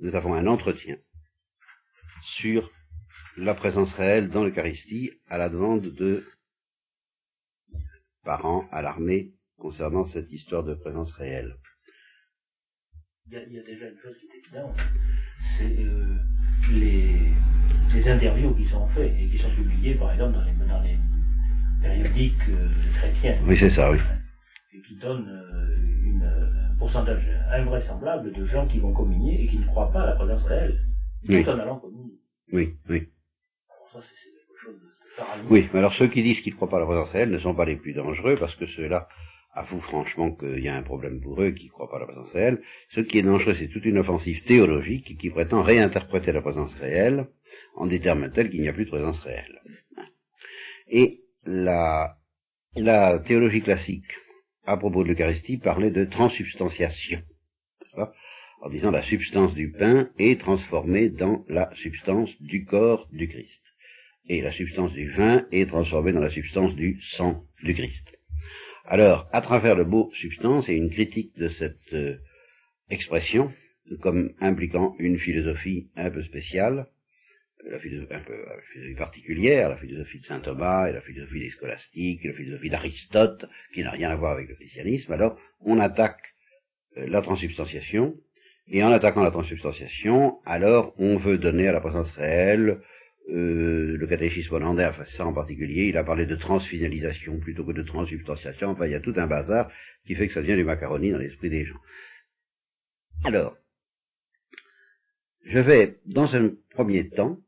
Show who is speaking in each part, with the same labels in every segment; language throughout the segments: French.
Speaker 1: nous avons un entretien sur la présence réelle dans l'Eucharistie à la demande de parents alarmés concernant cette histoire de présence réelle.
Speaker 2: Il y, a, il y a déjà une chose qui est évidente, c'est euh, les, les, interviews qui sont faites et qui sont publiées, par exemple, dans les, dans les périodiques euh, chrétiens.
Speaker 1: Oui, c'est ça, oui.
Speaker 2: Et qui donnent euh, une, un pourcentage invraisemblable de gens qui vont communier et qui ne croient pas à la présence réelle,
Speaker 1: Oui.
Speaker 2: tout en allant communier.
Speaker 1: Oui, oui.
Speaker 2: Alors ça, c'est quelque chose de.
Speaker 1: Oui, mais alors ceux qui disent qu'ils ne croient pas à la présence réelle ne sont pas les plus dangereux parce que ceux-là avouent franchement qu'il y a un problème pour eux qui ne croient pas à la présence réelle. Ce qui est dangereux, c'est toute une offensive théologique qui prétend réinterpréter la présence réelle en des termes tels qu'il n'y a plus de présence réelle. Et la, la théologie classique, à propos de l'Eucharistie, parlait de pas en disant la substance du pain est transformée dans la substance du corps du Christ et la substance du vin est transformée dans la substance du sang du Christ. Alors, à travers le mot substance et une critique de cette euh, expression, comme impliquant une philosophie un peu spéciale, la philosophie, un peu, la philosophie particulière, la philosophie de saint Thomas et la philosophie des scolastiques, et la philosophie d'Aristote, qui n'a rien à voir avec le christianisme, alors on attaque euh, la transsubstantiation, et en attaquant la transsubstantiation, alors on veut donner à la présence réelle euh, le catéchisme hollandais fait ça en particulier, il a parlé de transfinalisation plutôt que de transsubstantiation, enfin il y a tout un bazar qui fait que ça devient du macaroni dans l'esprit des gens. Alors, je vais, dans un premier temps,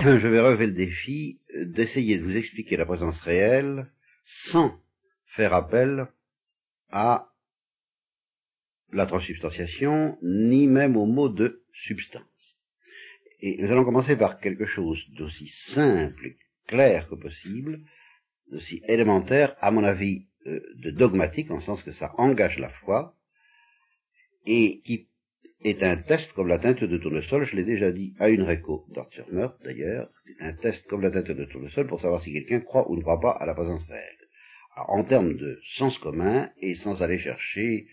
Speaker 1: je vais relever le défi d'essayer de vous expliquer la présence réelle sans faire appel à la transsubstantiation, ni même au mot de substance. Et nous allons commencer par quelque chose d'aussi simple et clair que possible, d'aussi élémentaire, à mon avis, euh, de dogmatique, en le sens que ça engage la foi, et qui est un test comme la teinture de tournesol, je l'ai déjà dit à une réco d'Art-sur-Meurthe d'ailleurs, c'est un test comme la teinture de tournesol pour savoir si quelqu'un croit ou ne croit pas à la présence réelle. Alors, en termes de sens commun, et sans aller chercher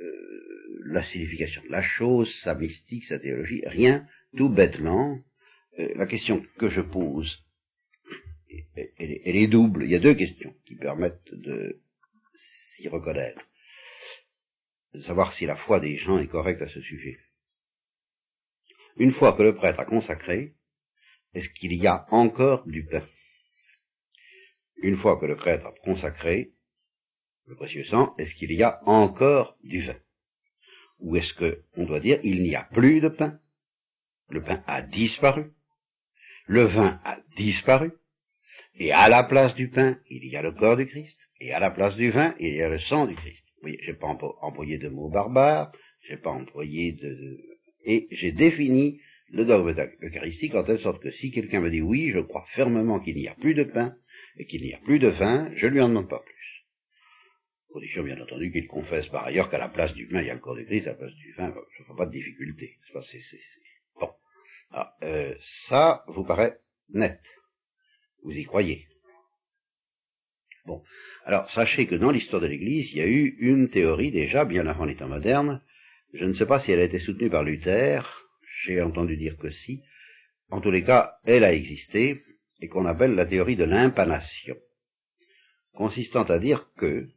Speaker 1: euh, la signification de la chose, sa mystique, sa théologie, rien, tout bêtement, euh, la question que je pose, elle est double. Il y a deux questions qui permettent de s'y reconnaître, de savoir si la foi des gens est correcte à ce sujet. Une fois que le prêtre a consacré, est-ce qu'il y a encore du pain? Une fois que le prêtre a consacré le précieux sang, est-ce qu'il y a encore du vin? Ou est-ce que on doit dire il n'y a plus de pain? Le pain a disparu, le vin a disparu, et à la place du pain, il y a le corps du Christ, et à la place du vin, il y a le sang du Christ. Voyez, j'ai pas employé de mots barbares, j'ai pas employé de, de- et j'ai défini le dogme eucharistique en telle sorte que si quelqu'un me dit oui, je crois fermement qu'il n'y a plus de pain et qu'il n'y a plus de vin, je lui en demande pas plus. Condition bien entendu qu'il confesse par ailleurs qu'à la place du pain, il y a le corps du Christ, à la place du vin, je ne vois pas de difficulté. Bon. Alors, euh, ça vous paraît net? Vous y croyez? Bon. Alors, sachez que dans l'histoire de l'Église, il y a eu une théorie déjà, bien avant les temps modernes. Je ne sais pas si elle a été soutenue par Luther. J'ai entendu dire que si. En tous les cas, elle a existé et qu'on appelle la théorie de l'impanation. Consistant à dire que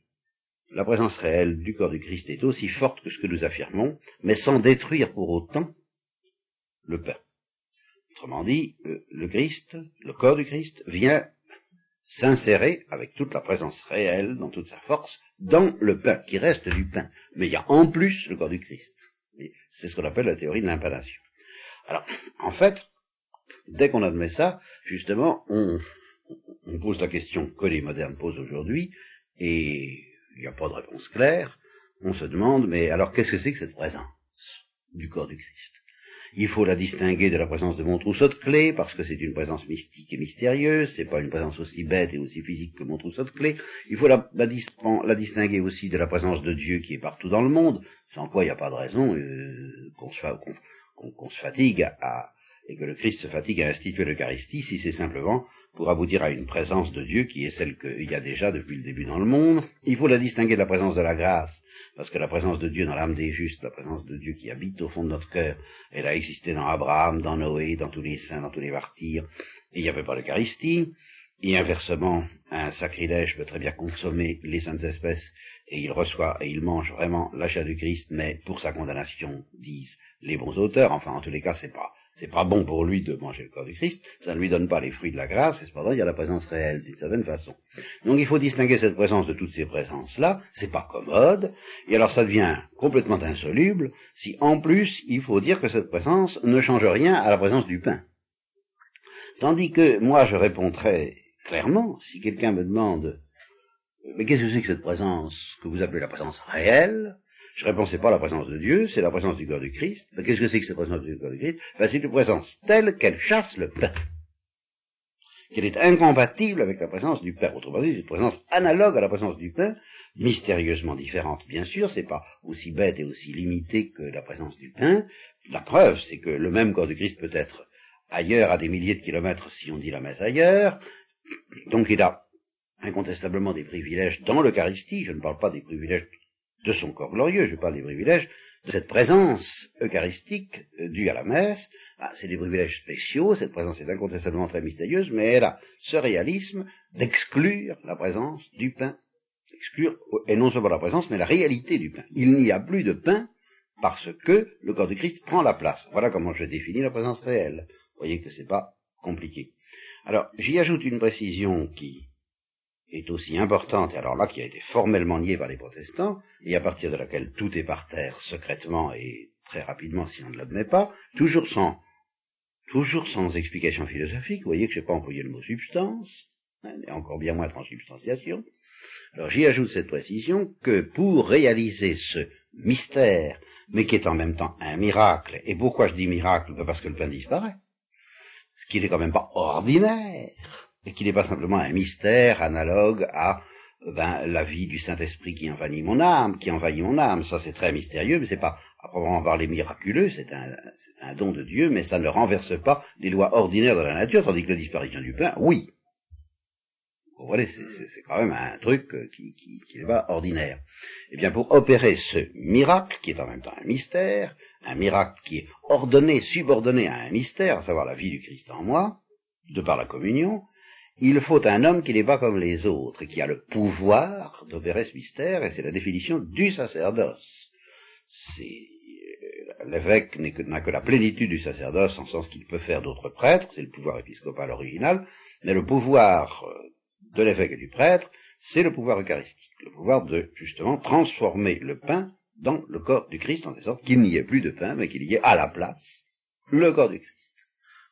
Speaker 1: la présence réelle du corps du Christ est aussi forte que ce que nous affirmons, mais sans détruire pour autant le pain. Autrement dit, euh, le Christ, le corps du Christ, vient s'insérer avec toute la présence réelle, dans toute sa force, dans le pain, qui reste du pain. Mais il y a en plus le corps du Christ. C'est ce qu'on appelle la théorie de l'impanation. Alors, en fait, dès qu'on admet ça, justement, on, on pose la question que les modernes posent aujourd'hui, et il n'y a pas de réponse claire. On se demande, mais alors qu'est-ce que c'est que cette présence du corps du Christ? Il faut la distinguer de la présence de mon trousseau de clés, parce que c'est une présence mystique et mystérieuse, c'est pas une présence aussi bête et aussi physique que mon trousseau de clés. Il faut la, la dis- la distinguer aussi de la présence de Dieu qui est partout dans le monde, sans quoi il n'y a pas de raison euh, qu'on se, se fatigue à, et que le Christ se fatigue à instituer l'Eucharistie si c'est simplement pour aboutir à une présence de Dieu qui est celle qu'il y a déjà depuis le début dans le monde. Il faut la distinguer de la présence de la grâce, parce que la présence de Dieu dans l'âme des justes, la présence de Dieu qui habite au fond de notre cœur, elle a existé dans Abraham, dans Noé, dans tous les saints, dans tous les martyrs, et il n'y avait pas l'Eucharistie. Et inversement, un sacrilège peut très bien consommer les saintes espèces et il reçoit et il mange vraiment l'achat du Christ, mais pour sa condamnation, disent les bons auteurs. Enfin, en tous les cas, c'est pas c'est pas bon pour lui de manger le corps du Christ, ça ne lui donne pas les fruits de la grâce, et cependant il y a la présence réelle d'une certaine façon. Donc il faut distinguer cette présence de toutes ces présences-là, c'est pas commode, et alors ça devient complètement insoluble si en plus il faut dire que cette présence ne change rien à la présence du pain. Tandis que moi je répondrais clairement, si quelqu'un me demande mais qu'est-ce que c'est que cette présence que vous appelez la présence réelle? Je réponds, c'est pas la présence de Dieu, c'est la présence du corps du Christ. Mais qu'est-ce que c'est que cette présence du corps du Christ? Ben, C'est une présence telle qu'elle chasse le pain. Qu'elle est incompatible avec la présence du Père. Autrement dit, c'est une présence analogue à la présence du pain, mystérieusement différente, bien sûr, c'est pas aussi bête et aussi limité que la présence du pain. La preuve, c'est que le même corps du Christ peut être ailleurs à des milliers de kilomètres si on dit la messe ailleurs. Donc il a incontestablement des privilèges dans l'Eucharistie, je ne parle pas des privilèges de son corps glorieux, je parle des privilèges de cette présence eucharistique euh, due à la messe. Ah, c'est des privilèges spéciaux, cette présence est incontestablement très mystérieuse, mais elle a ce réalisme d'exclure la présence du pain. Exclure, et non seulement la présence, mais la réalité du pain. Il n'y a plus de pain parce que le corps de Christ prend la place. Voilà comment je définis la présence réelle. Vous voyez que c'est pas compliqué. Alors, j'y ajoute une précision qui est aussi importante, et alors là qui a été formellement niée par les protestants, et à partir de laquelle tout est par terre secrètement et très rapidement si on ne l'admet pas, toujours sans, toujours sans explication philosophique, vous voyez que je n'ai pas employé le mot substance, et encore bien moins transubstantiation. Alors j'y ajoute cette précision que pour réaliser ce mystère, mais qui est en même temps un miracle, et pourquoi je dis miracle? Parce que le pain disparaît, ce qui n'est quand même pas ordinaire, et qu'il n'est pas simplement un mystère analogue à ben, la vie du Saint-Esprit qui envahit mon âme, qui envahit mon âme. Ça, c'est très mystérieux, mais c'est pas à proprement parler miraculeux, c'est un, don de Dieu, mais ça ne renverse pas les lois ordinaires de la nature, tandis que la disparition du pain, oui. Vous voyez, c'est quand même un truc qui, qui, qui n'est pas ordinaire. Eh bien, pour opérer ce miracle, qui est en même temps un mystère, un miracle qui est ordonné, subordonné à un mystère, à savoir la vie du Christ en moi, de par la communion, il faut un homme qui n'est pas comme les autres, et qui a le pouvoir d'opérer ce mystère, et c'est la définition du sacerdoce. C'est l'évêque n'a que, la plénitude du sacerdoce en sens qu'il peut faire d'autres prêtres, c'est le pouvoir épiscopal original, mais le pouvoir euh, de l'évêque et du prêtre, c'est le pouvoir eucharistique, le pouvoir de justement transformer le pain dans le corps du Christ, en sorte qu'il n'y ait plus de pain, mais qu'il y ait à la place le corps du Christ.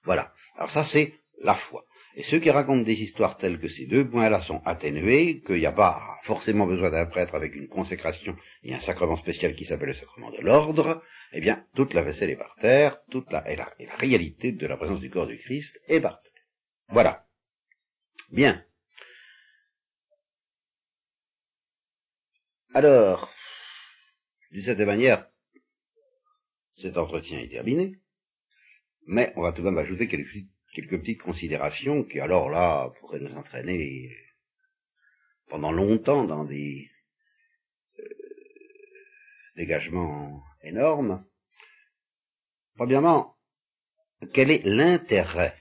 Speaker 1: Voilà. Alors ça, c'est la foi. Et ceux qui racontent des histoires telles que ces deux points-là sont atténués, qu'il n'y a pas forcément besoin d'un prêtre avec une consécration et un sacrement spécial qui s'appelle le sacrement de l'ordre, eh bien, toute la vaisselle est par terre, toute la, et la, la réalité de la présence du corps du Christ est par terre. Voilà. Bien. Alors, de cette manière, cet entretien est terminé, mais on va tout de même ajouter quelques quelques petites considérations qui alors là pourraient nous entraîner pendant longtemps dans des euh, dégagements énormes. Premièrement, quel est l'intérêt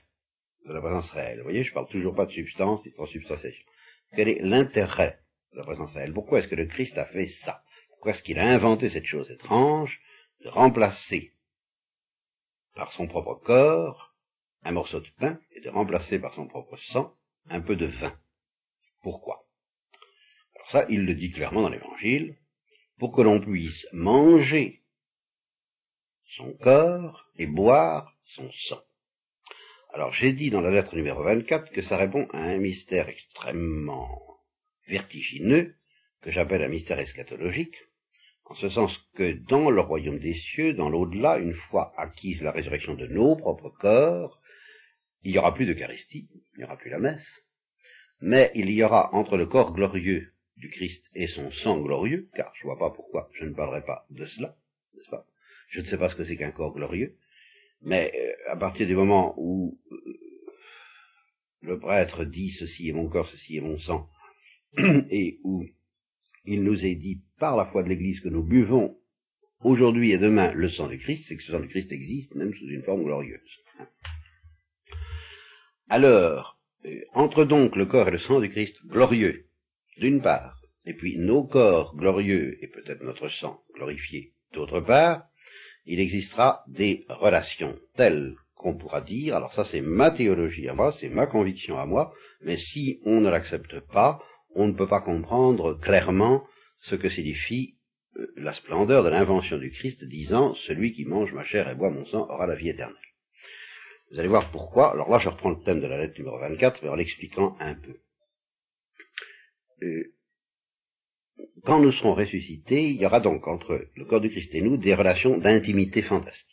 Speaker 1: de la présence réelle? Vous voyez, je parle toujours pas de substance de transubstantiation. Quel est l'intérêt de la présence réelle? Pourquoi est-ce que le Christ a fait ça? Pourquoi est-ce qu'il a inventé cette chose étrange de remplacer par son propre corps un morceau de pain et de remplacer par son propre sang un peu de vin. Pourquoi? Alors ça, il le dit clairement dans l'Évangile, pour que l'on puisse manger son corps et boire son sang. Alors j'ai dit dans la lettre numéro 24 que ça répond à un mystère extrêmement vertigineux, que j'appelle un mystère eschatologique, en ce sens que dans le royaume des cieux, dans l'au-delà, une fois acquise la résurrection de nos propres corps, il n'y aura plus d'Eucharistie, il n'y aura plus la messe, mais il y aura entre le corps glorieux du Christ et son sang glorieux, car je ne vois pas pourquoi je ne parlerai pas de cela, n'est-ce pas? Je ne sais pas ce que c'est qu'un corps glorieux, Mais euh, à partir du moment où euh, le prêtre dit ceci est mon corps, ceci est mon sang, et où il nous est dit par la foi de l'Église que nous buvons aujourd'hui et demain le sang du Christ, c'est que ce sang du Christ existe même sous une forme glorieuse. Alors, euh, entre donc le corps et le sang du Christ glorieux, d'une part, et puis nos corps glorieux et peut-être notre sang glorifié, d'autre part, il existera des relations telles qu'on pourra dire, alors ça c'est ma théologie à moi, c'est ma conviction à moi, mais si on ne l'accepte pas, on ne peut pas comprendre clairement ce que signifie euh, la splendeur de l'invention du Christ disant celui qui mange ma chair et boit mon sang aura la vie éternelle. Vous allez voir pourquoi. Alors là, je reprends le thème de la lettre numéro 24, mais en l'expliquant un peu. Euh, quand nous serons ressuscités, il y aura donc entre le corps du Christ et nous des relations d'intimité fantastiques.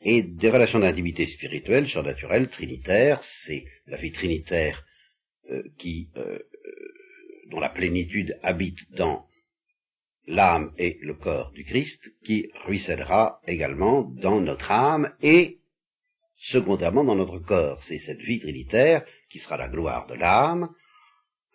Speaker 1: Et des relations d'intimité spirituelle, surnaturelle, trinitaire, c'est la vie trinitaire euh, qui, euh, dont la plénitude habite dans l'âme et le corps du Christ, qui ruissellera également dans notre âme et secondairement dans notre corps. C'est cette vie trinitaire qui sera la gloire de l'âme,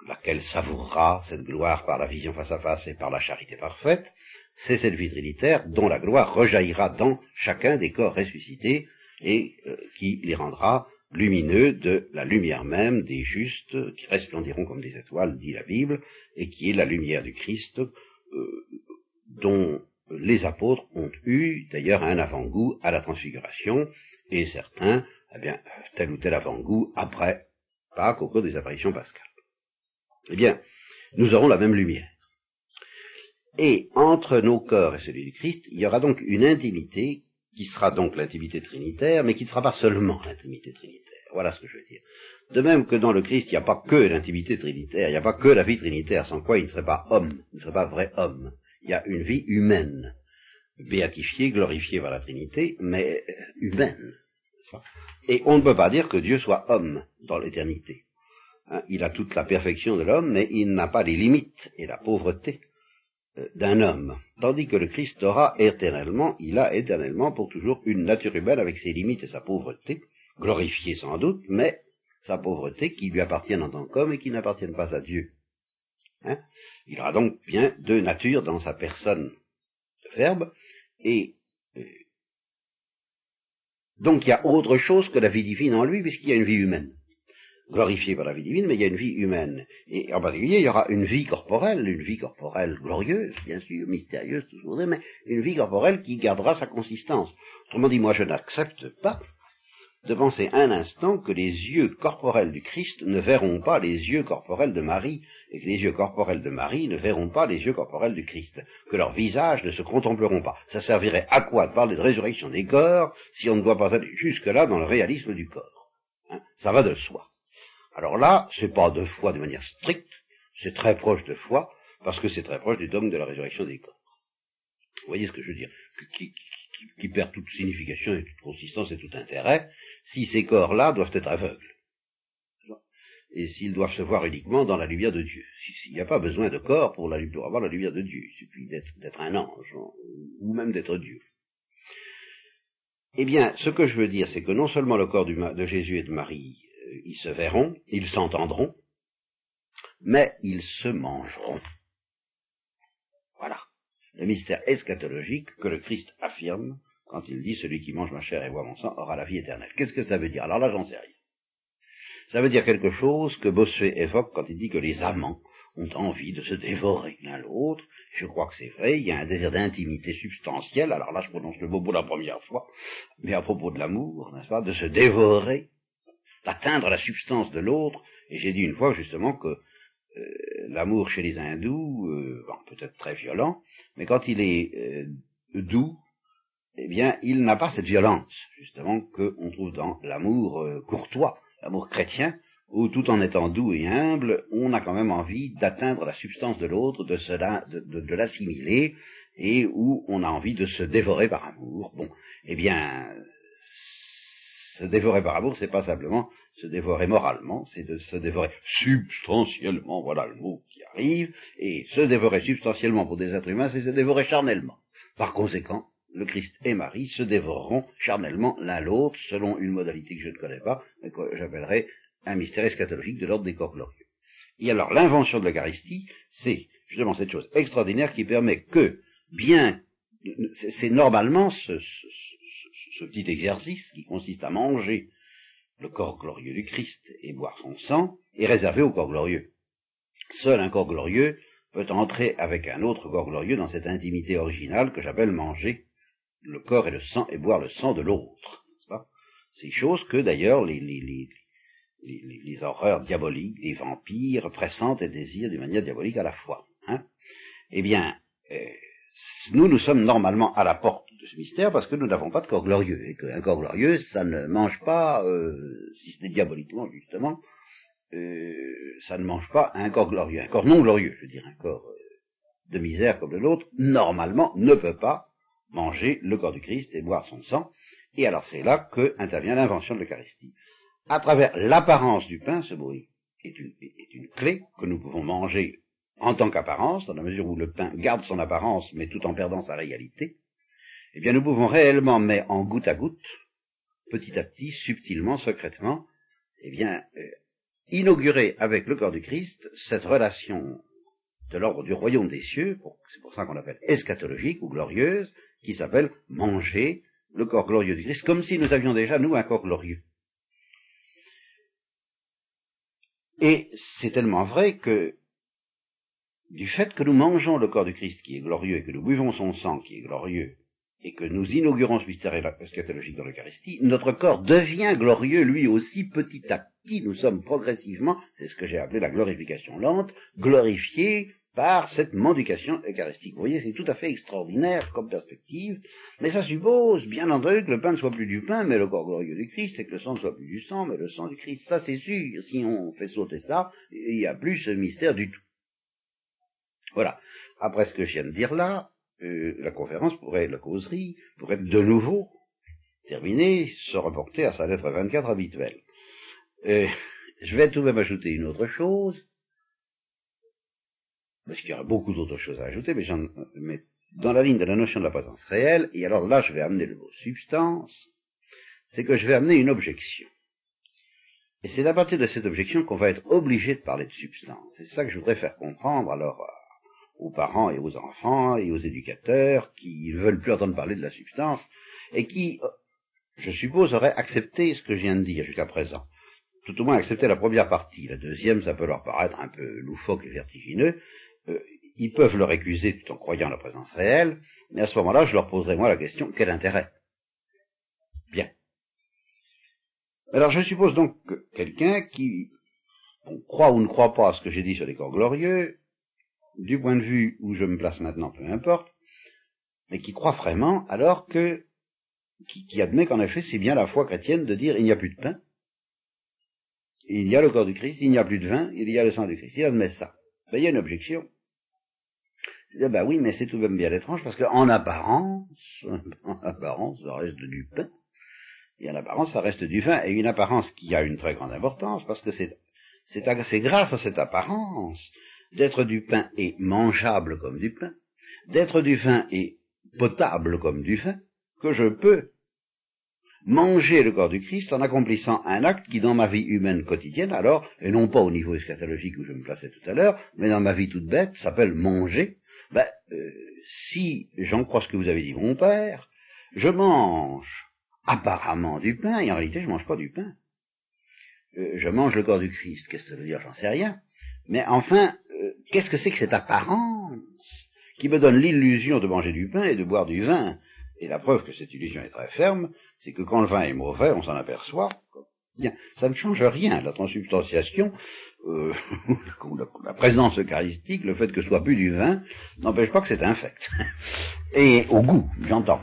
Speaker 1: laquelle savourera cette gloire par la vision face à face et par la charité parfaite. C'est cette vie trinitaire dont la gloire rejaillira dans chacun des corps ressuscités et euh, qui les rendra lumineux de la lumière même des justes qui resplendiront comme des étoiles, dit la Bible, et qui est la lumière du Christ euh, dont les apôtres ont eu d'ailleurs un avant-goût à la transfiguration, et certains, eh bien, tel ou tel avant-goût après Pâques au cours des apparitions pascales. Eh bien, nous aurons la même lumière. Et entre nos corps et celui du Christ, il y aura donc une intimité qui sera donc l'intimité trinitaire, mais qui ne sera pas seulement l'intimité trinitaire. Voilà ce que je veux dire. De même que dans le Christ, il n'y a pas que l'intimité trinitaire, il n'y a pas que la vie trinitaire, sans quoi il ne serait pas homme, il ne serait pas vrai homme. Il y a une vie humaine, béatifiée, glorifiée par la Trinité, mais humaine. Et on ne peut pas dire que Dieu soit homme dans l'éternité. Hein, il a toute la perfection de l'homme, mais il n'a pas les limites et la pauvreté euh, d'un homme. Tandis que le Christ aura éternellement, il a éternellement pour toujours une nature humaine avec ses limites et sa pauvreté, glorifiée sans doute, mais sa pauvreté qui lui appartient en tant qu'homme et qui n'appartient pas à Dieu. Hein il aura donc bien deux natures dans sa personne de verbe, et euh, donc il y a autre chose que la vie divine en lui, puisqu'il y a une vie humaine glorifié par la vie divine, mais il y a une vie humaine. Et en particulier, il y aura une vie corporelle, une vie corporelle glorieuse, bien sûr, mystérieuse, tout ce que vous voudrez, mais une vie corporelle qui gardera sa consistance. Autrement dit, moi je n'accepte pas de penser un instant que les yeux corporels du Christ ne verront pas les yeux corporels de Marie, et que les yeux corporels de Marie ne verront pas les yeux corporels du Christ, que leurs visages ne se contempleront pas. Ça servirait à quoi de parler de résurrection des corps si on ne doit pas aller jusque-là dans le réalisme du corps hein? Ça va de soi. Alors là, c'est pas de foi de manière stricte, c'est très proche de foi, parce que c'est très proche du dogme de la résurrection des corps. Vous voyez ce que je veux dire? Qui, qui, perd toute signification et toute consistance et tout intérêt, si ces corps-là doivent être aveugles. Et s'ils doivent se voir uniquement dans la lumière de Dieu. S'il n'y a pas besoin de corps pour, la, avoir la lumière de Dieu, il suffit d'être un ange, ou même d'être Dieu. Eh bien, ce que je veux dire, c'est que non seulement le corps de Jésus et de Marie ils se verront, ils s'entendront, mais ils se mangeront. Voilà. Le mystère eschatologique que le Christ affirme quand il dit celui qui mange ma chair et boit mon sang aura la vie éternelle. Qu'est-ce que ça veut dire? Alors là, j'en sais rien. Ça veut dire quelque chose que Bossuet évoque quand il dit que les amants ont envie de se dévorer l'un l'autre. Je crois que c'est vrai, il y a un désir d'intimité substantielle, alors là je prononce le mot pour la première fois, mais à propos de l'amour, n'est-ce pas, de se dévorer d'atteindre la substance de l'autre. Et j'ai dit une fois justement que euh, l'amour chez les hindous, euh, peut-être très violent, mais quand il est euh, doux, eh bien, il n'a pas cette violence, justement, qu'on trouve dans l'amour courtois, l'amour chrétien, où tout en étant doux et humble, on a quand même envie d'atteindre la substance de l'autre, de, cela, de, de l'assimiler, et où on a envie de se dévorer par amour. Bon, eh bien, se dévorer par amour, c'est pas simplement se dévorer moralement, c'est de se dévorer substantiellement, voilà le mot qui arrive, et se dévorer substantiellement pour des êtres humains, c'est se dévorer charnellement. Par conséquent, le Christ et Marie se dévoreront charnellement l'un l'autre selon une modalité que je ne connais pas, mais que j'appellerais un mystère eschatologique de l'ordre des corps glorieux. Et alors l'invention de l'Eucharistie, c'est justement cette chose extraordinaire qui permet que, bien, c'est normalement ce, ce, petit exercice qui consiste à manger le corps glorieux du Christ et boire son sang, est réservé au corps glorieux. Seul un corps glorieux peut entrer avec un autre corps glorieux dans cette intimité originale que j'appelle manger le corps et le sang et boire le sang de l'autre. Ces choses que d'ailleurs les, horreurs diaboliques, les vampires pressentent et désirent d'une manière diabolique à la fois. Hein? Eh bien, euh, nous, nous sommes normalement à la porte de ce mystère parce que nous n'avons pas de corps glorieux. Et qu'un corps glorieux, ça ne mange pas, euh, si n'est diaboliquement justement, euh, ça ne mange pas un corps glorieux. Un corps non glorieux, je veux dire, un corps de misère comme le nôtre, normalement ne peut pas manger le corps du Christ et boire son sang. Et alors c'est là que intervient l'invention de l'Eucharistie à travers l'apparence du pain, ce bruit est une, est clé que nous pouvons manger en tant qu'apparence, dans la mesure où le pain garde son apparence, mais tout en perdant sa réalité, eh bien nous pouvons réellement, mais en goutte à goutte, petit à petit, subtilement, secrètement, eh bien, euh, inaugurer avec le corps du Christ cette relation de l'ordre du royaume des cieux, c'est pour ça qu'on l'appelle eschatologique ou glorieuse, qui s'appelle manger le corps glorieux du Christ, comme si nous avions déjà, nous, un corps glorieux. Et c'est tellement vrai que du fait que nous mangeons le corps du Christ qui est glorieux et que nous buvons son sang qui est glorieux et que nous inaugurons ce mystère eschatologique dans l'Eucharistie, notre corps devient glorieux lui aussi petit à petit. Nous sommes progressivement, c'est ce que j'ai appelé la glorification lente, glorifiés par cette mendication eucharistique. Vous voyez, c'est tout à fait extraordinaire comme perspective, mais ça suppose, bien entendu, que le pain ne soit plus du pain, mais le corps glorieux du Christ, et que le sang ne soit plus du sang, mais le sang du Christ. Ça, c'est sûr. Si on fait sauter ça, il n'y a plus ce mystère du tout. Voilà. Après ce que je viens de dire là, euh, la conférence pourrait, la causerie, pourrait de nouveau terminée, se reporter à sa lettre 24 habituelle. Euh, je vais tout de même ajouter une autre chose, parce qu'il y aura beaucoup d'autres choses à ajouter, mais, mais, dans la ligne de la notion de la présence réelle, et alors là je vais amener le mot substance, c'est que je vais amener une objection. Et c'est à partir de cette objection qu'on va être obligé de parler de substance. C'est ça que je voudrais faire comprendre alors aux parents et aux enfants et aux éducateurs qui ne veulent plus entendre parler de la substance et qui, je suppose, auraient accepté ce que je viens de dire jusqu'à présent. Tout au moins accepté la première partie. La deuxième, ça peut leur paraître un peu loufoque et vertigineux, euh, ils peuvent le récuser tout en croyant la présence réelle, mais à ce moment-là, je leur poserai moi la question, quel intérêt? Bien. Alors je suppose donc que quelqu'un qui croit ou ne croit pas à ce que j'ai dit sur les corps glorieux, du point de vue où je me place maintenant, peu importe, mais qui croit vraiment, alors que, qui, qui admet qu'en effet c'est bien la foi chrétienne de dire il n'y a plus de pain, il y a le corps du Christ, il n'y a plus de vin, il y a le sang du Christ, il admet ça. Ben, il y a une objection. Ben oui, mais c'est tout de même bien étrange parce qu'en apparence, en apparence, ça reste du pain. Et en apparence, ça reste du vin. Et une apparence qui a une très grande importance parce que c'est, c'est, grâce à cette apparence d'être du pain et mangeable comme du pain, d'être du vin et potable comme du vin, que je peux manger le corps du Christ en accomplissant un acte qui dans ma vie humaine quotidienne, alors, et non pas au niveau eschatologique où je me plaçais tout à l'heure, mais dans ma vie toute bête, s'appelle manger, ben, euh, si j'en crois ce que vous avez dit mon père, je mange apparemment du pain, et en réalité je mange pas du pain. Euh, je mange le corps du Christ, qu'est-ce que ça veut dire, j'en sais rien. Mais enfin, euh, qu'est-ce que c'est que cette apparence qui me donne l'illusion de manger du pain et de boire du vin? Et la preuve que cette illusion est très ferme, c'est que quand le vin est mauvais, on s'en aperçoit. Bien, ça ne change rien. La transubstantiation, euh, la, présence eucharistique, le fait que ce soit plus du vin, n'empêche pas que c'est infect. Et au goût, j'entends.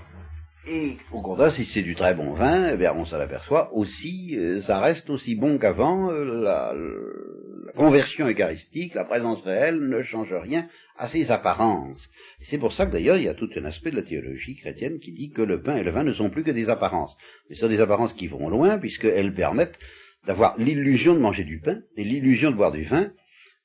Speaker 1: Et au contraire, si c'est du très bon vin, eh bien, on s'en aperçoit aussi, euh, ça reste aussi bon qu'avant, euh, la, la, conversion eucharistique, la présence réelle ne change rien à ses apparences. C'est pour ça que d'ailleurs, il y a tout un aspect de la théologie chrétienne qui dit que le pain et le vin ne sont plus que des apparences. Mais ce sont des apparences qui vont loin, puisqu'elles permettent d'avoir l'illusion de manger du pain et l'illusion de boire du vin,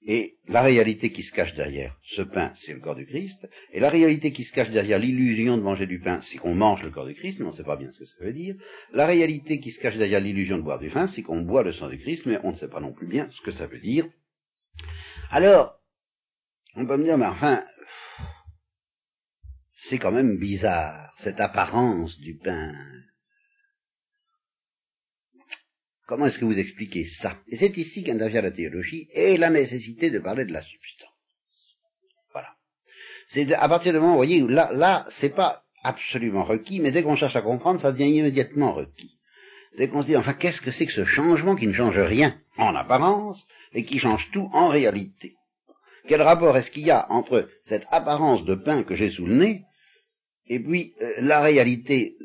Speaker 1: Et la réalité qui se cache derrière ce pain, c'est le corps du Christ. Et la réalité qui se cache derrière l'illusion de manger du pain, c'est qu'on mange le corps du Christ, mais on ne sait pas bien ce que ça veut dire. La réalité qui se cache derrière l'illusion de boire du vin, c'est qu'on boit le sang du Christ, mais on ne sait pas non plus bien ce que ça veut dire. Alors, on peut me dire, mais enfin, c'est quand même bizarre, cette apparence du pain. Comment est-ce que vous expliquez ça? Et c'est ici qu'intervient la théologie et la nécessité de parler de la substance. Voilà. C'est à partir du moment, vous voyez, là, là, c'est pas absolument requis, mais dès qu'on cherche à comprendre, ça devient immédiatement requis. Dès qu'on se dit, enfin, qu'est-ce que c'est que ce changement qui ne change rien en apparence et qui change tout en réalité? Quel rapport est-ce qu'il y a entre cette apparence de pain que j'ai sous le nez et puis euh, la réalité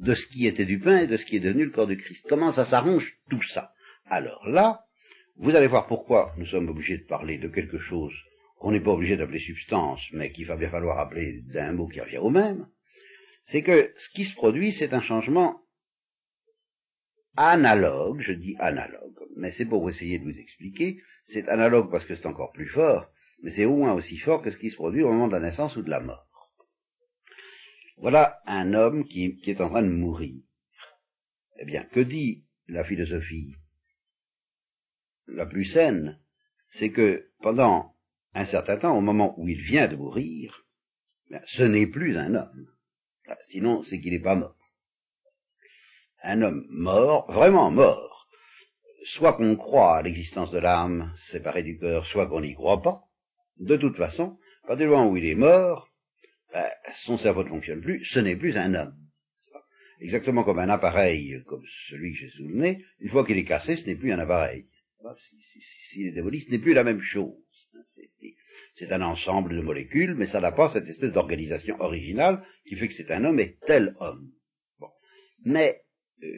Speaker 1: de ce qui était du pain et de ce qui est devenu le corps du Christ. Comment ça s'arrange tout ça? Alors là, vous allez voir pourquoi nous sommes obligés de parler de quelque chose qu'on n'est pas obligé d'appeler substance, mais qu'il va bien falloir appeler d'un mot qui revient au même. C'est que ce qui se produit, c'est un changement analogue, je dis analogue, mais c'est pour essayer de vous expliquer, c'est analogue parce que c'est encore plus fort, mais c'est au moins aussi fort que ce qui se produit au moment de la naissance ou de la mort. Voilà un homme qui, est en train de mourir. Eh bien, que dit la philosophie la plus saine? C'est que pendant un certain temps, au moment où il vient de mourir, ce n'est plus un homme. Sinon, c'est qu'il n'est pas mort. Un homme mort, vraiment mort, soit qu'on croit à l'existence de l'âme séparée du cœur, soit qu'on n'y croit pas, de toute façon, à du moment où il est mort, ben, son cerveau ne fonctionne plus, ce n'est plus un homme. Exactement comme un appareil, comme celui que j'ai sous une fois qu'il est cassé, ce n'est plus un appareil. S'il est démoli, ce n'est plus la même chose. C'est un ensemble de molécules, mais ça n'a pas cette espèce d'organisation originale qui fait que c'est un homme et tel homme. Bon. Mais euh,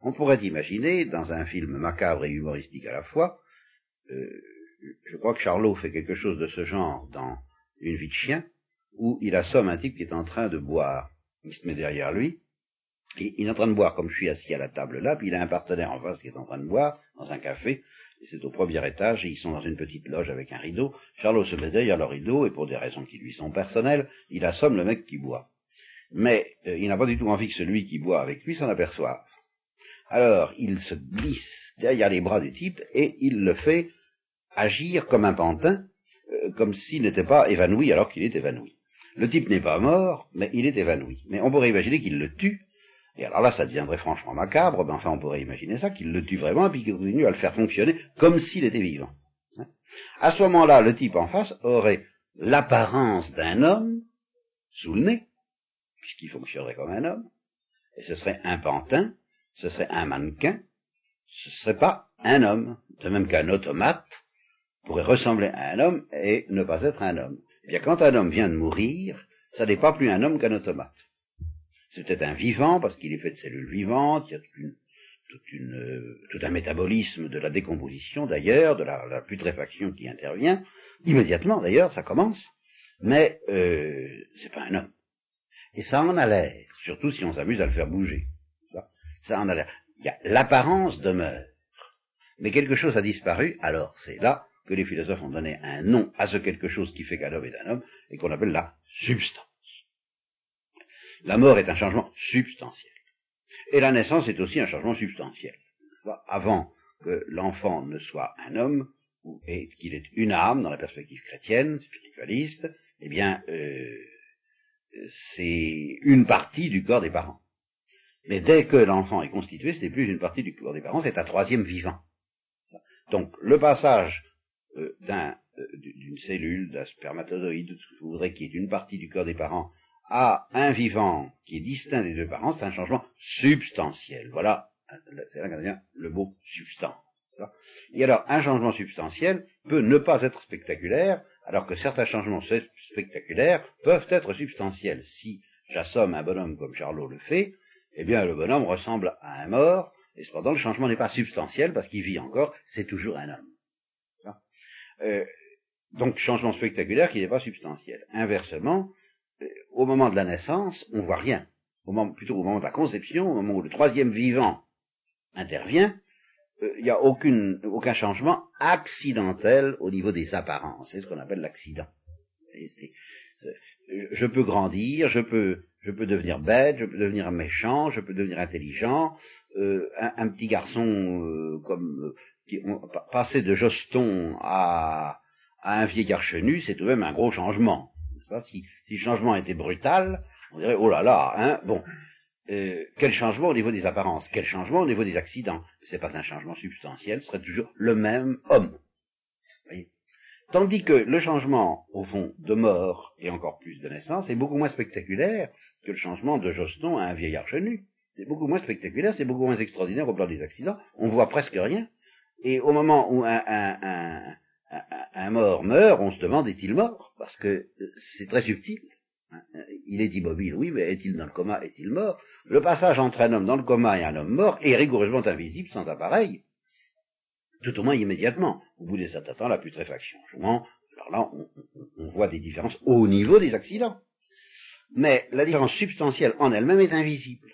Speaker 1: on pourrait imaginer, dans un film macabre et humoristique à la fois, euh, je crois que Charlot fait quelque chose de ce genre dans Une vie de chien, où il assomme un type qui est en train de boire. Il se met derrière lui, et il est en train de boire comme je suis assis à la table là, puis il a un partenaire en face qui est en train de boire dans un café, c'est au premier étage, et ils sont dans une petite loge avec un rideau. Charlot se met derrière le rideau, et pour des raisons qui lui sont personnelles, il assomme le mec qui boit. Mais euh, il n'a pas du tout envie que celui qui boit avec lui s'en aperçoive. Alors il se glisse derrière les bras du type, et il le fait agir comme un pantin, euh, comme s'il n'était pas évanoui alors qu'il est évanoui. Le type n'est pas mort, mais il est évanoui. Mais on pourrait imaginer qu'il le tue. Et alors là, ça deviendrait franchement macabre, mais enfin, on pourrait imaginer ça, qu'il le tue vraiment, et puis qu'il continue à le faire fonctionner comme s'il était vivant. Hein? À ce moment-là, le type en face aurait l'apparence d'un homme sous le nez, puisqu'il fonctionnerait comme un homme, et ce serait un pantin, ce serait un mannequin, ce serait pas un homme, de même qu'un automate pourrait ressembler à un homme et ne pas être un homme. Eh bien, quand un homme vient de mourir, ça n'est pas plus un homme qu'un automate. C'est peut-être un vivant, parce qu'il est fait de cellules vivantes, il y a euh, tout un métabolisme de la décomposition d'ailleurs, de la, putréfaction qui intervient, immédiatement d'ailleurs, ça commence, mais euh, c'est pas un homme. Et ça en a l'air, surtout si on s'amuse à le faire bouger. Ça en a l'air. L'apparence demeure, mais quelque chose a disparu, alors c'est là que les philosophes ont donné un nom à ce quelque chose qui fait qu'un homme est un homme, et qu'on appelle la substance. La mort est un changement substantiel. Et la naissance est aussi un changement substantiel. Avant que l'enfant ne soit un homme, et qu'il ait une âme dans la perspective chrétienne, spiritualiste, eh bien, euh, c'est une partie du corps des parents. Mais dès que l'enfant est constitué, ce n'est plus une partie du corps des parents, c'est un troisième vivant. Donc, le passage euh, d'un, euh, d'une cellule, d'un spermatozoïde, ce que vous voudrez, qui est une partie du corps des parents, à un vivant qui est distinct des deux parents, c'est un changement substantiel. Voilà, c'est là qu'on le mot substance. Et alors, un changement substantiel peut ne pas être spectaculaire, alors que certains changements spectaculaires peuvent être substantiels. Si j'assomme un bonhomme comme Charlot le fait, eh bien le bonhomme ressemble à un mort, et cependant le changement n'est pas substantiel parce qu'il vit encore, c'est toujours un homme. Euh, donc changement spectaculaire qui n'est pas substantiel. Inversement, euh, au moment de la naissance, on voit rien. Au moment, plutôt au moment de la conception, au moment où le troisième vivant intervient, euh, il n'y a aucune, aucun changement accidentel au niveau des apparences. C'est ce qu'on appelle l'accident. Je peux grandir, je peux, je peux devenir bête, je peux devenir méchant, je peux devenir intelligent. Euh, un, petit garçon euh, comme passer de Joston à, un vieillard chenu, c'est tout de même un gros changement. Si, le changement était brutal, on dirait oh là là, hein, bon. Euh, quel changement au niveau des apparences, quel changement au niveau des accidents? Ce n'est pas un changement substantiel, ce serait toujours le même homme. Tandis que le changement, au fond, de mort et encore plus de naissance est beaucoup moins spectaculaire que le changement de Joston à un vieillard chenu. C'est beaucoup moins spectaculaire, c'est beaucoup moins extraordinaire au plan des accidents. On voit presque rien. Et au moment où un, un, un mort meurt, on se demande est-il mort? Parce que c'est très subtil. Il est immobile, oui, mais est-il dans le coma? Est-il mort? Le passage entre un homme dans le coma et un homme mort est rigoureusement invisible sans appareil, tout au moins immédiatement. Au bout des certain temps, la putréfaction jouant, alors là, on, voit des différences au niveau des accidents. Mais la différence substantielle en elle-même est invisible.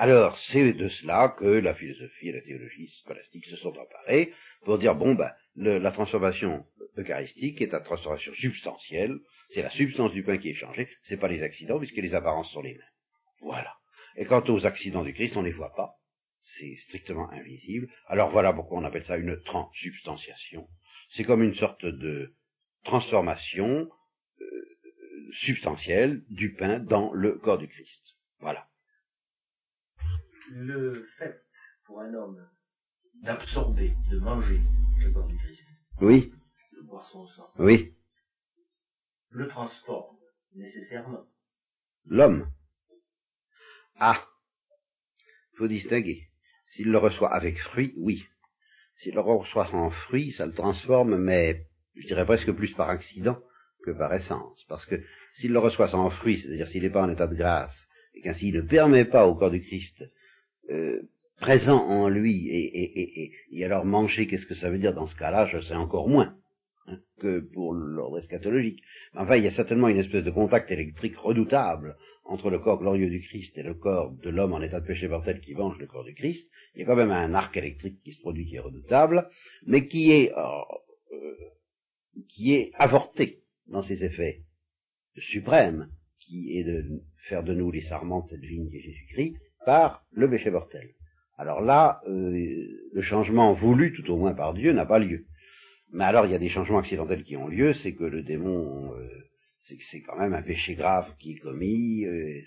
Speaker 1: Alors, c'est de cela que la philosophie et la théologie scolastique se sont emparées pour dire, bon, ben, la transformation eucharistique est une transformation substantielle, c'est la substance du pain qui est changée, c'est pas les accidents, puisque les apparences sont les mêmes. Voilà. Et quant aux accidents du Christ, on les voit pas. C'est strictement invisible. Alors voilà pourquoi on appelle ça une transsubstantiation. C'est comme une sorte de transformation euh, substantielle du pain dans le corps du Christ. Voilà.
Speaker 2: Le fait pour un homme d'absorber, de manger le corps du Christ,
Speaker 1: oui.
Speaker 2: de boire son sang,
Speaker 1: oui
Speaker 2: le transforme nécessairement.
Speaker 1: L'homme. Ah. Il faut distinguer. S'il le reçoit avec fruit, oui. S'il le reçoit sans fruit, ça le transforme, mais je dirais presque plus par accident que par essence. Parce que s'il le reçoit sans fruit, c'est-à-dire s'il n'est pas en état de grâce, et qu'ainsi il ne permet pas au corps du Christ euh, présent en lui, et, et, et, et alors manger, qu'est-ce que ça veut dire dans ce cas-là, je sais encore moins que pour l'ordre eschatologique. Enfin, il y a certainement une espèce de contact électrique redoutable entre le corps glorieux du Christ et le corps de l'homme en état de péché mortel qui venge le corps du Christ. Il y a quand même un arc électrique qui se produit qui est redoutable, mais qui est, euh, euh, qui est avorté dans ses effets suprêmes, qui est de faire de nous les sarments de cette vigne qui Jésus-Christ, par le péché mortel. Alors là, euh, le changement voulu, tout au moins par Dieu, n'a pas lieu. Mais alors il y a des changements accidentels qui ont lieu, c'est que le démon, euh, c'est quand même un péché grave qui est commis. Euh,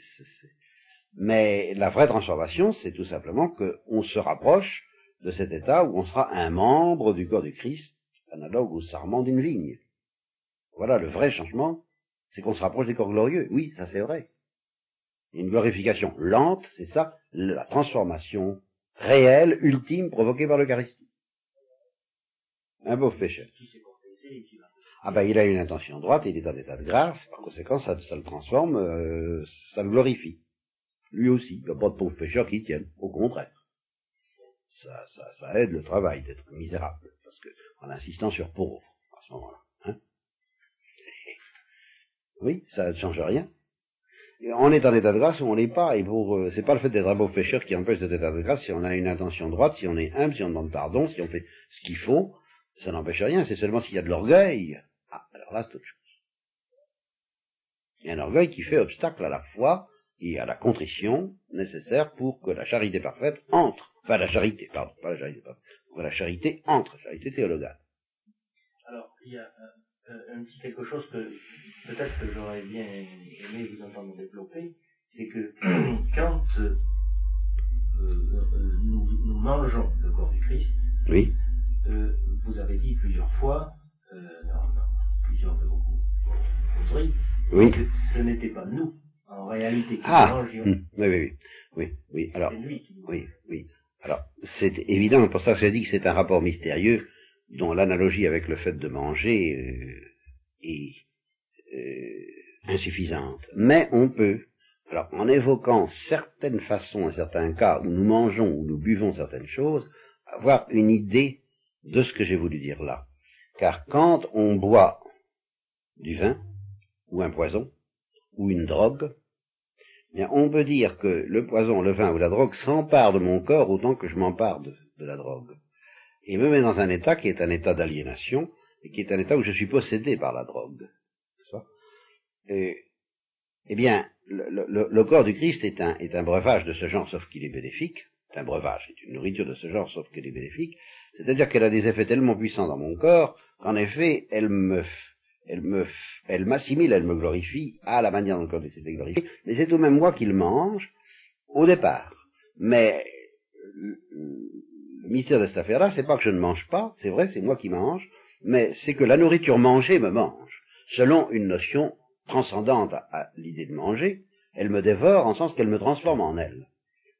Speaker 1: Mais la vraie transformation, c'est tout simplement qu'on se rapproche de cet état où on sera un membre du corps du Christ, analogue au sarment d'une vigne. Voilà le vrai changement, c'est qu'on se rapproche des corps glorieux. Oui, ça c'est vrai. Une glorification lente, c'est ça, la transformation réelle, ultime, provoquée par l'Eucharistie. Un pauvre pécheur. Ah ben il a une intention droite, il est en état de grâce, par conséquent ça, le transforme, euh, ça le glorifie. Lui aussi, il n'y a pas de pauvre pécheur qui tienne, au contraire. Ça, ça, ça aide le travail d'être misérable, parce que en insistant sur pauvre, à ce moment-là. Hein oui, ça ne change rien. On est en état de grâce ou on n'est pas, et pour euh, c'est pas le fait d'être un pauvre pécheur qui empêche d'être état de grâce, si on a une intention droite, si on est humble, si on demande pardon, si on fait ce qu'il faut, ça n'empêche rien, c'est seulement s'il y a de l'orgueil. Ah, alors là, c'est autre chose. Il y a un orgueil qui fait obstacle à la foi et à la contrition nécessaire pour que la charité parfaite entre. Enfin, la charité, pardon, pas la charité parfaite. Pour que la charité entre, charité théologale.
Speaker 2: Alors, il y a un, petit quelque chose que peut-être que j'aurais bien aimé vous entendre développer, c'est que quand euh, euh, nous, nous mangeons le corps du Christ,
Speaker 1: oui.
Speaker 2: Euh, vous avez dit plusieurs fois, euh, dans, plusieurs de vos causeries,
Speaker 1: oui.
Speaker 2: que ce n'était pas nous, en réalité, qui
Speaker 1: ah, mangions. Hum, oui, oui, oui, oui, alors, oui, oui. Alors, c'est évident, pour ça que j'ai dit que c'est un rapport mystérieux dont l'analogie avec le fait de manger euh, est euh, insuffisante. Mais on peut, alors en évoquant certaines façons, et certains cas où nous mangeons, ou nous buvons certaines choses, avoir une idée de ce que j'ai voulu dire là. Car quand on boit du vin, ou un poison, ou une drogue, bien on peut dire que le poison, le vin ou la drogue s'empare de mon corps autant que je m'empare de, la drogue. Et me met dans un état qui est un état d'aliénation, et qui est un état où je suis possédé par la drogue. Et, eh bien, le, corps du Christ est un, breuvage de ce genre, sauf qu'il est bénéfique. C'est un breuvage, c'est une nourriture de ce genre, sauf qu'elle est bénéfique. C'est-à-dire qu'elle a des effets tellement puissants dans mon corps qu'en effet, elle me, elle me, elle m'assimile, elle me glorifie à la manière dont le corps du Christ glorifié. Mais c'est tout même moi qui le mange au départ. Mais le mystère de cette affaire-là, c'est pas que je ne mange pas, c'est vrai, c'est moi qui mange, mais c'est que la nourriture mangée me mange, selon une notion transcendante à, l'idée de manger, elle me dévore en sens qu'elle me transforme en elle.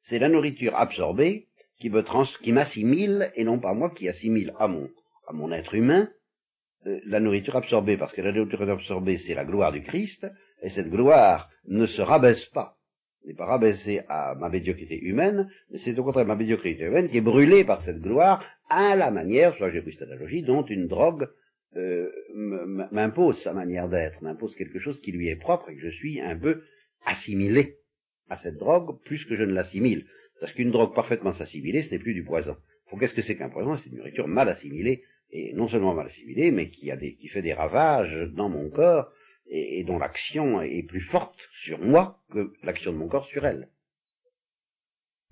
Speaker 1: C'est la nourriture absorbée qui me trans, qui m'assimile et non pas moi qui assimile à mon, à mon être humain euh, la nourriture absorbée, parce que la nourriture absorbée c'est la gloire du Christ, et cette gloire ne se rabaisse pas, n'est pas rabaissée à ma médiocrité humaine, mais c'est au contraire ma médiocrité humaine qui est brûlée par cette gloire à la manière, soit j'ai pris cette analogie, dont une drogue euh, m'impose sa manière d'être, m'impose quelque chose qui lui est propre et que je suis un peu assimilé à cette drogue plus que je ne l'assimile. Parce qu'une drogue parfaitement assimilée, ce n'est plus du poison. Qu'est-ce que c'est qu'un poison? C'est une nourriture mal assimilée, et non seulement mal assimilée, mais qui fait des ravages dans mon corps, et, dont l'action est plus forte sur moi que l'action de mon corps sur elle.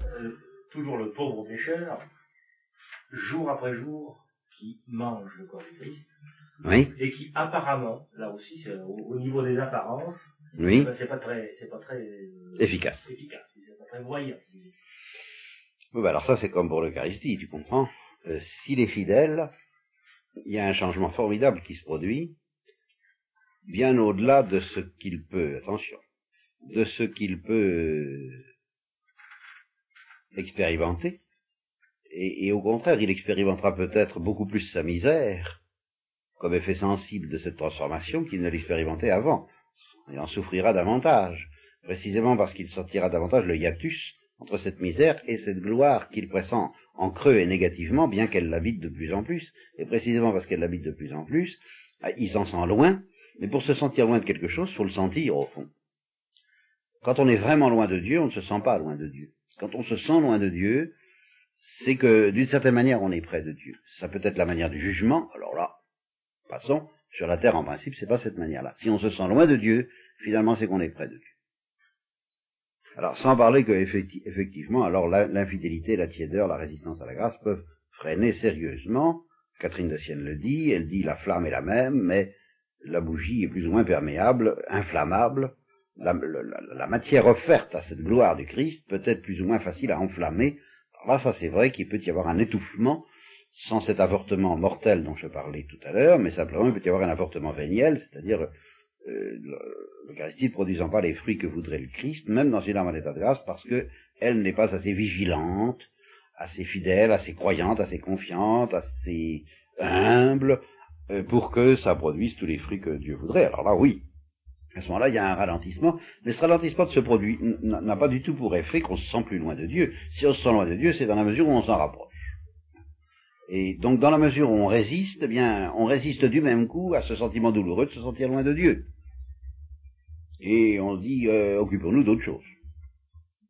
Speaker 2: Euh, toujours le pauvre pécheur, jour après jour, qui mange le corps du Christ,
Speaker 1: oui.
Speaker 2: et qui apparemment, là aussi, au, au, niveau des apparences,
Speaker 1: oui.
Speaker 2: c'est pas très, c'est pas très euh,
Speaker 1: efficace.
Speaker 2: Efficace, c'est pas très voyant.
Speaker 1: Oui, bah alors ça c'est comme pour l'Eucharistie, tu comprends. Euh, S'il est fidèle, il y a un changement formidable qui se produit, bien au-delà de ce qu'il peut, attention, de ce qu'il peut expérimenter, et, au contraire, il expérimentera peut-être beaucoup plus sa misère comme effet sensible de cette transformation qu'il ne l'expérimentait avant. Il en souffrira davantage, précisément parce qu'il sentira davantage le hiatus entre cette misère et cette gloire qu'il pressent en creux et négativement, bien qu'elle l'habite de plus en plus, et précisément parce qu'elle l'habite de plus en plus, ah, il s'en sent loin, mais pour se sentir loin de quelque chose, il faut le sentir au fond. Quand on est vraiment loin de Dieu, on ne se sent pas loin de Dieu. Quand on se sent loin de Dieu, c'est que d'une certaine manière on est près de Dieu. Ça peut être la manière du jugement, alors là, passons, sur la terre en principe, c'est pas cette manière-là. Si on se sent loin de Dieu, finalement c'est qu'on est près de Dieu. Alors sans parler que effectivement, alors l'infidélité, la tiédeur, la résistance à la grâce peuvent freiner sérieusement. Catherine de Sienne le dit, elle dit la flamme est la même, mais la bougie est plus ou moins perméable, inflammable. La, matière offerte à cette gloire du Christ peut être plus ou moins facile à enflammer là, ça c'est vrai qu'il peut y avoir un étouffement sans cet avortement mortel dont je parlais tout à l'heure, mais simplement il peut y avoir un avortement véniel, c'est-à-dire euh, l'Eucharistie ne produisant pas les fruits que voudrait le Christ, même dans une âme en état de grâce, parce qu'elle n'est pas assez vigilante, assez fidèle, assez croyante, assez confiante, assez humble, pour que ça produise tous les fruits que Dieu voudrait. Alors là, oui, à ce moment-là, il y a un ralentissement, mais ce ralentissement de ce produit n'a pas du tout pour effet qu'on se sent plus loin de Dieu. Si on se sent loin de Dieu, c'est dans la mesure où on s'en rapproche. Et donc, dans la mesure où on résiste, eh bien, on résiste du même coup à ce sentiment douloureux de se sentir loin de Dieu. Et on dit, euh, occupons-nous d'autre chose.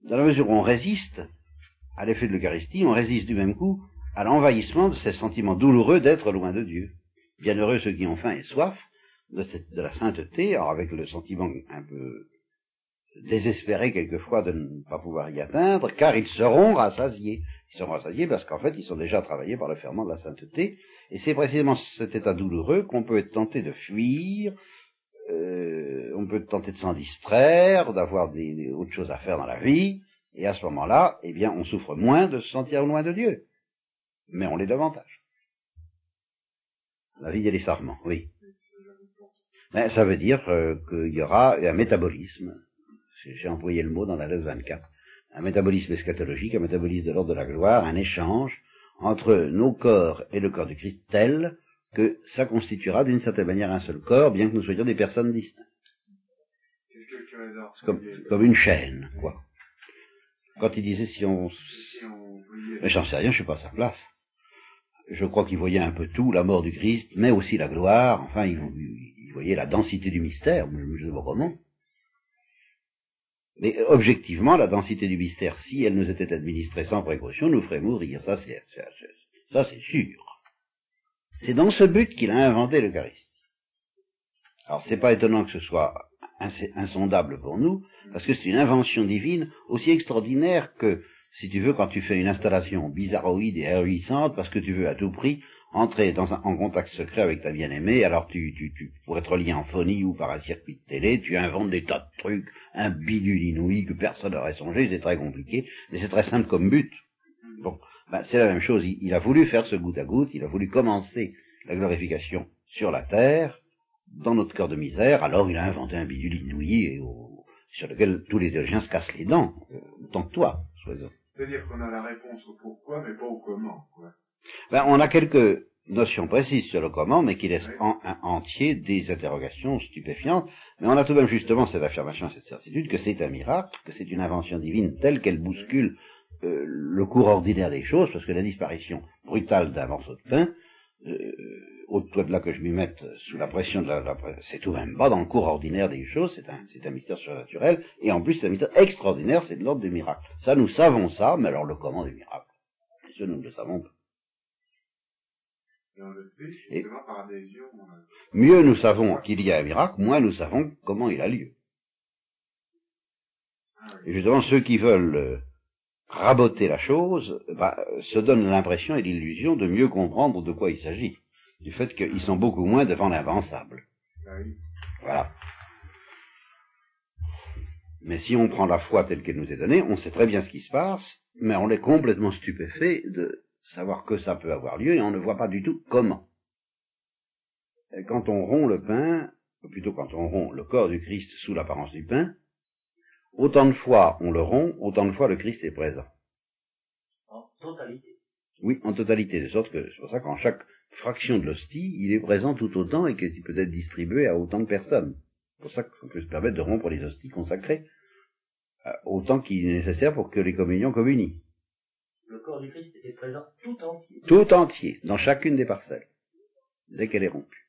Speaker 1: Dans la mesure où on résiste à l'effet de l'Eucharistie, on résiste du même coup à l'envahissement de ces sentiments douloureux d'être loin de Dieu. Bienheureux ceux qui ont faim et soif, de, la sainteté, alors avec le sentiment un peu désespéré quelquefois de ne pas pouvoir y atteindre, car ils seront rassasiés. Ils seront rassasiés parce qu'en fait, ils sont déjà travaillés par le ferment de la sainteté, et c'est précisément cet état douloureux qu'on peut être tenté de fuir, euh, on peut être tenté de s'en distraire, d'avoir des, des, autres choses à faire dans la vie, et à ce moment-là, eh bien, on souffre moins de se sentir loin de Dieu. Mais on l'est davantage. La vie, elle est sarment, oui. Ben, ça veut dire euh, qu'il y aura un métabolisme, j'ai employé le mot dans la lettre 24, un métabolisme eschatologique, un métabolisme de l'ordre de la gloire, un échange entre nos corps et le corps du Christ tel que ça constituera d'une certaine manière un seul corps, bien que nous soyons des personnes distinctes. Comme, comme une chaîne, quoi. Quand il disait si on... Mais j'en sais rien, je suis pas à sa place. Je crois qu'il voyait un peu tout, la mort du Christ, mais aussi la gloire, enfin, il, voyez la densité du mystère, je ne comment. Mais objectivement, la densité du mystère, si elle nous était administrée sans précaution, nous ferait mourir. Ça, c'est Ça, c'est sûr. C'est dans ce but qu'il a inventé l'Eucharistie. Alors, c'est pas étonnant que ce soit insondable pour nous, parce que c'est une invention divine aussi extraordinaire que, si tu veux, quand tu fais une installation bizarroïde et ahurissante, parce que tu veux à tout prix entrer dans un, en contact secret avec ta bien-aimée, alors tu, tu, tu, pour être lié en phonie ou par un circuit de télé, tu inventes des tas de trucs, un bidule inouï que personne n'aurait songé, c'est très compliqué, mais c'est très simple comme but. Bon, ben, c'est la même chose, il, a voulu faire ce goutte à goutte, il a voulu commencer la glorification sur la terre, dans notre cœur de misère, alors il a inventé un bidule inouï et au, sur lequel tous les théologiens se cassent les dents, euh, autant que toi,
Speaker 3: C'est-à-dire qu'on a la réponse au pourquoi, mais pas au comment. Quoi.
Speaker 1: Ben, on a quelques notions précises sur le comment, mais qui laissent en, en, entier des interrogations stupéfiantes. Mais on a tout de même justement cette affirmation, cette certitude que c'est un miracle, que c'est une invention divine telle qu'elle bouscule euh, le cours ordinaire des choses, parce que la disparition brutale d'un morceau de pain, euh, au-delà de là que je m'y mette sous la pression de la, la c'est tout même pas dans le cours ordinaire des choses, c'est un, c'est un mystère surnaturel, et en plus c'est un mystère extraordinaire, c'est de l'ordre du miracle. Ça, nous savons ça, mais alors le comment des miracles, bien nous ne le savons pas.
Speaker 3: Et par adhésion,
Speaker 1: mieux nous savons qu'il y a un miracle, moins nous savons comment il a lieu.
Speaker 3: Ah
Speaker 1: et justement, ceux qui veulent euh, raboter la chose bah, se donnent l'impression et l'illusion de mieux comprendre de quoi il s'agit, du fait qu'ils sont beaucoup moins devant l'invensable.
Speaker 3: Ah oui.
Speaker 1: Voilà. Mais si on prend la foi telle qu'elle nous est donnée, on sait très bien ce qui se passe, mais on est complètement stupéfait de savoir que ça peut avoir lieu et on ne voit pas du tout comment. Et quand on rompt le pain, ou plutôt quand on rompt le corps du Christ sous l'apparence du pain, autant de fois on le rompt, autant de fois le Christ est présent.
Speaker 2: En totalité.
Speaker 1: Oui, en totalité, de sorte que c'est pour ça qu'en chaque fraction de l'hostie, il est présent tout autant et qu'il peut être distribué à autant de personnes. C'est pour ça qu'on peut se permettre de rompre les hosties consacrées euh, autant qu'il est nécessaire pour que les communions communient.
Speaker 2: Le corps du Christ était présent tout entier.
Speaker 1: Tout entier, dans chacune des parcelles, dès qu'elle est rompue.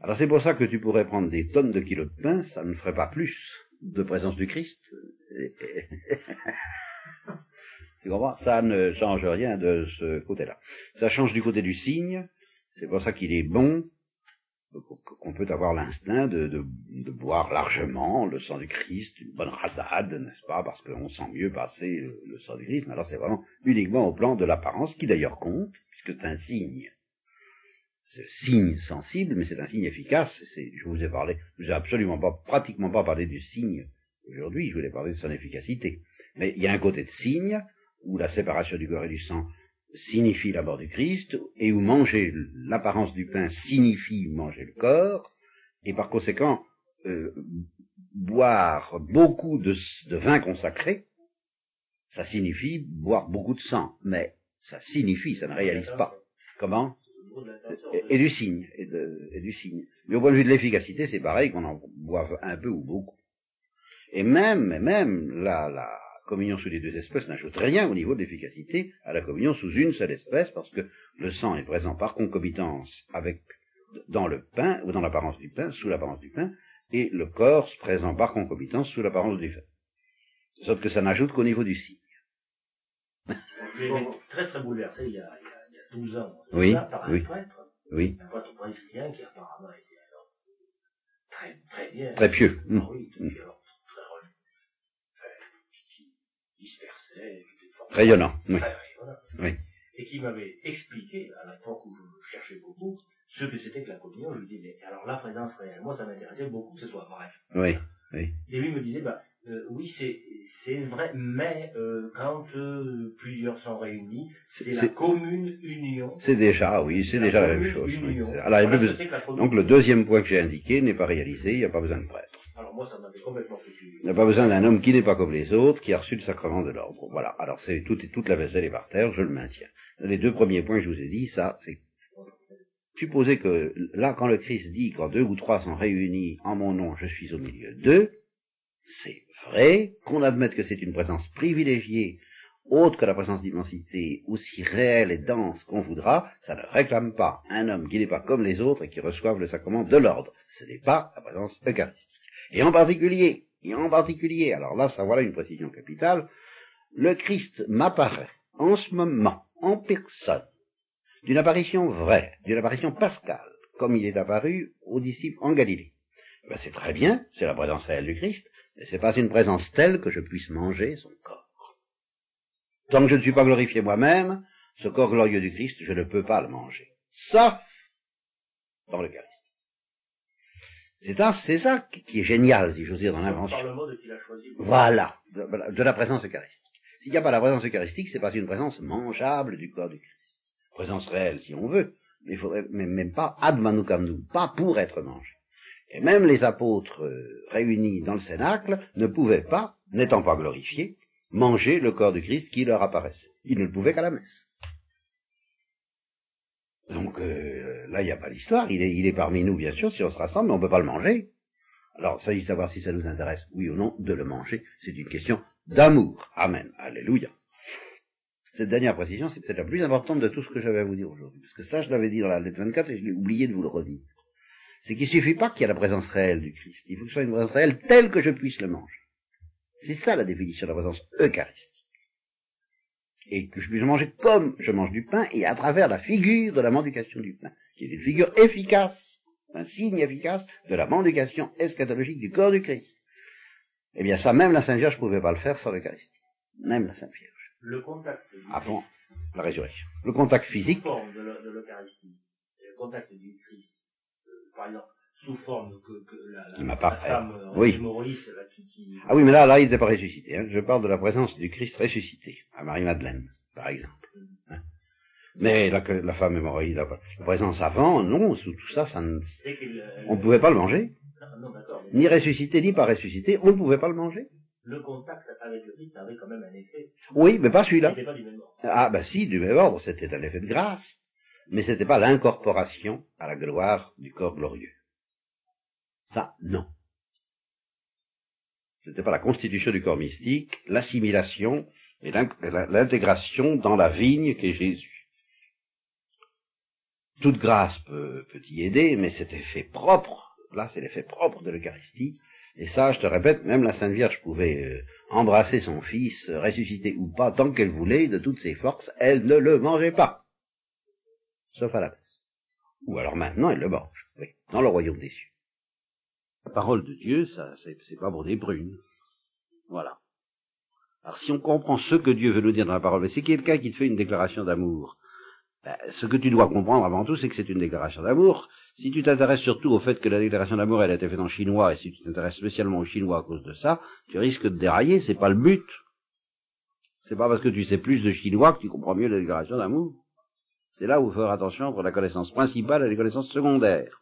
Speaker 1: Alors c'est pour ça que tu pourrais prendre des tonnes de kilos de pain, ça ne ferait pas plus de présence du Christ. tu comprends Ça ne change rien de ce côté-là. Ça change du côté du signe, c'est pour ça qu'il est bon qu'on peut avoir l'instinct de, boire largement le sang du Christ, une bonne rasade, n'est-ce pas, parce qu'on sent mieux passer le, le sang du Christ, mais alors c'est vraiment uniquement au plan de l'apparence, qui d'ailleurs compte, puisque c'est un signe. C'est un signe sensible, mais c'est un signe efficace. je vous ai parlé, je vous ai absolument pas, pratiquement pas parlé du signe aujourd'hui, je voulais parler de son efficacité. Mais il y a un côté de signe, où la séparation du corps et du sang signifie la mort du Christ, et où manger l'apparence du pain signifie manger le corps, et par conséquent, euh, boire beaucoup de, de, vin consacré, ça signifie boire beaucoup de sang, mais ça signifie, ça ne réalise pas. Comment? Et, et, du signe, et, et, du signe. Mais au point de vue de l'efficacité, c'est pareil qu'on en boive un peu ou beaucoup. Et même, même la, la, communion sous les deux espèces n'ajoute rien au niveau de l'efficacité à la communion sous une seule espèce, parce que le sang est présent par concomitance avec dans le pain, ou dans l'apparence du pain, sous l'apparence du pain, et le corps présent par concomitance sous l'apparence du. De sorte que ça n'ajoute qu'au niveau du signe.
Speaker 2: J'ai été très très bouleversé il y a, il y a 12 ans,
Speaker 1: oui,
Speaker 2: par un
Speaker 1: oui,
Speaker 2: prêtre,
Speaker 1: oui.
Speaker 2: un prêtre brésilien qui apparemment était alors très, très bien.
Speaker 1: Très pieux.
Speaker 2: Ah oui, alors, très religieux. Dispersé,
Speaker 1: rayonnant, oui.
Speaker 2: et qui m'avait expliqué, à l'époque où je cherchais beaucoup, ce que c'était que la communion. Je lui dis, mais alors la présence réelle, moi ça m'intéressait beaucoup que ce soit vrai.
Speaker 1: Oui, oui.
Speaker 2: Et lui me disait, bah, euh, oui, c'est c'est vrai, mais euh, quand euh, plusieurs sont réunis, c'est la commune union.
Speaker 1: C'est déjà, oui, c'est déjà la même chose. Oui. Alors,
Speaker 2: Voilà
Speaker 1: le- donc le deuxième point que j'ai indiqué n'est pas réalisé, il n'y a pas besoin de prêtre.
Speaker 2: Alors moi, ça m'avait complètement.
Speaker 1: Il n'y a pas besoin d'un homme qui n'est pas comme les autres, qui a reçu le sacrement de l'ordre. Voilà. Alors c'est tout, toute la vaisselle est par terre, je le maintiens. Les deux premiers points que je vous ai dit, ça, c'est supposer que là, quand le Christ dit quand deux ou trois sont réunis en mon nom, je suis au milieu d'eux, c'est vrai qu'on admette que c'est une présence privilégiée, autre que la présence d'immensité, aussi réelle et dense qu'on voudra, ça ne réclame pas un homme qui n'est pas comme les autres et qui reçoive le sacrement de l'ordre. Ce n'est pas la présence eucharistique. Et en particulier, et en particulier, alors là, ça voilà une précision capitale, le Christ m'apparaît en ce moment, en personne, d'une apparition vraie, d'une apparition pascale, comme il est apparu aux disciples en Galilée, ben c'est très bien, c'est la présence réelle du Christ, mais c'est pas une présence telle que je puisse manger son corps. Tant que je ne suis pas glorifié moi-même, ce corps glorieux du Christ, je ne peux pas le manger. Sauf dans. C'est ça, c'est ça qui est génial, si j'ose dire, dans l'invention. Voilà, de, de la présence eucharistique. S'il n'y a pas la présence eucharistique, c'est pas une présence mangeable du corps du Christ. Présence réelle, si on veut, mais, il faudrait, mais même pas ad manucandum, pas pour être mangé. Et même les apôtres euh, réunis dans le cénacle ne pouvaient pas, n'étant pas glorifiés, manger le corps du Christ qui leur apparaissait. Ils ne le pouvaient qu'à la messe. Donc euh, là, il n'y a pas d'histoire. Il est, il parmi nous, bien sûr, si on se rassemble, mais on ne peut pas le manger. Alors, s'agit de savoir si ça nous intéresse, oui ou non, de le manger. C'est une question d'amour. Amen. Alléluia. Cette dernière précision, c'est peut-être la plus importante de tout ce que j'avais à vous dire aujourd'hui. Parce que ça, je l'avais dit dans la lettre 24 et je l'ai oublié de vous le redire. C'est qu'il suffit pas qu'il y ait la présence réelle du Christ. Il faut que ce soit une présence réelle telle que je puisse le manger. C'est ça la définition de la présence eucharistique. Et que je puisse manger comme je mange du pain et à travers la figure de la mendication du pain, qui est une figure efficace, un signe efficace de la mendication eschatologique du corps du Christ. Eh bien ça, même la Sainte Vierge ne pouvait pas le faire sans l'Eucharistie. Même la Sainte Vierge.
Speaker 2: Le contact.
Speaker 1: Avant
Speaker 2: Christ,
Speaker 1: la résurrection. Le contact physique,
Speaker 2: Sous forme de l'Eu- de l'Eucharistie. Et Le contact du Christ. euh, par exemple, sous forme que, que la, femme euh,
Speaker 1: Oui.
Speaker 2: Maurice, là, qui, qui,
Speaker 1: Ah oui, mais là, là, il n'était pas ressuscité. hein. Je parle de la présence du Christ ressuscité, à Marie-Madeleine, par exemple. hein. Mais la, que- la femme hémorroïde, la, la présence avant, non, sous tout ça, ça ne-
Speaker 2: euh,
Speaker 1: on ne pouvait pas le manger.
Speaker 2: Non, non, d'accord. mais
Speaker 1: Ni ressuscité, ni pas ressuscité, on ne pouvait pas le manger.
Speaker 2: Le contact avec le Christ avait quand même un effet.
Speaker 1: Oui, mais pas
Speaker 2: Il
Speaker 1: celui-là. Ah ben si, du même ordre, c'était un effet de grâce, mais c'était pas l'incorporation à la gloire du corps glorieux. Ça, non. C'était pas la constitution du corps mystique, l'assimilation et l'intégration dans la vigne qu'est Jésus. Toute grâce peut, y aider, mais cet effet propre, là c'est l'effet propre de l'Eucharistie, et ça, je te répète, même la Sainte Vierge pouvait euh, embrasser son fils, ressuscité ou pas, tant qu'elle voulait, de toutes ses forces, elle ne le mangeait pas. Sauf à la messe. Ou alors maintenant, elle le mange, oui, dans le royaume des cieux. La parole de Dieu, ça, c'est c'est pas pour des prunes. Voilà. Alors si on comprend ce que Dieu veut nous dire dans la parole, mais c'est quelqu'un qui te fait une déclaration d'amour. Ben, ce que tu dois comprendre avant tout, c'est que c'est une déclaration d'amour. Si tu t'intéresses surtout au fait que la déclaration d'amour, elle a été faite en chinois, et si tu t'intéresses spécialement aux chinois à cause de ça, tu risques de dérailler, c'est pas le but. C'est pas parce que tu sais plus de chinois que tu comprends mieux la déclaration d'amour. C'est là où faut faire attention entre la connaissance principale et les connaissances secondaires.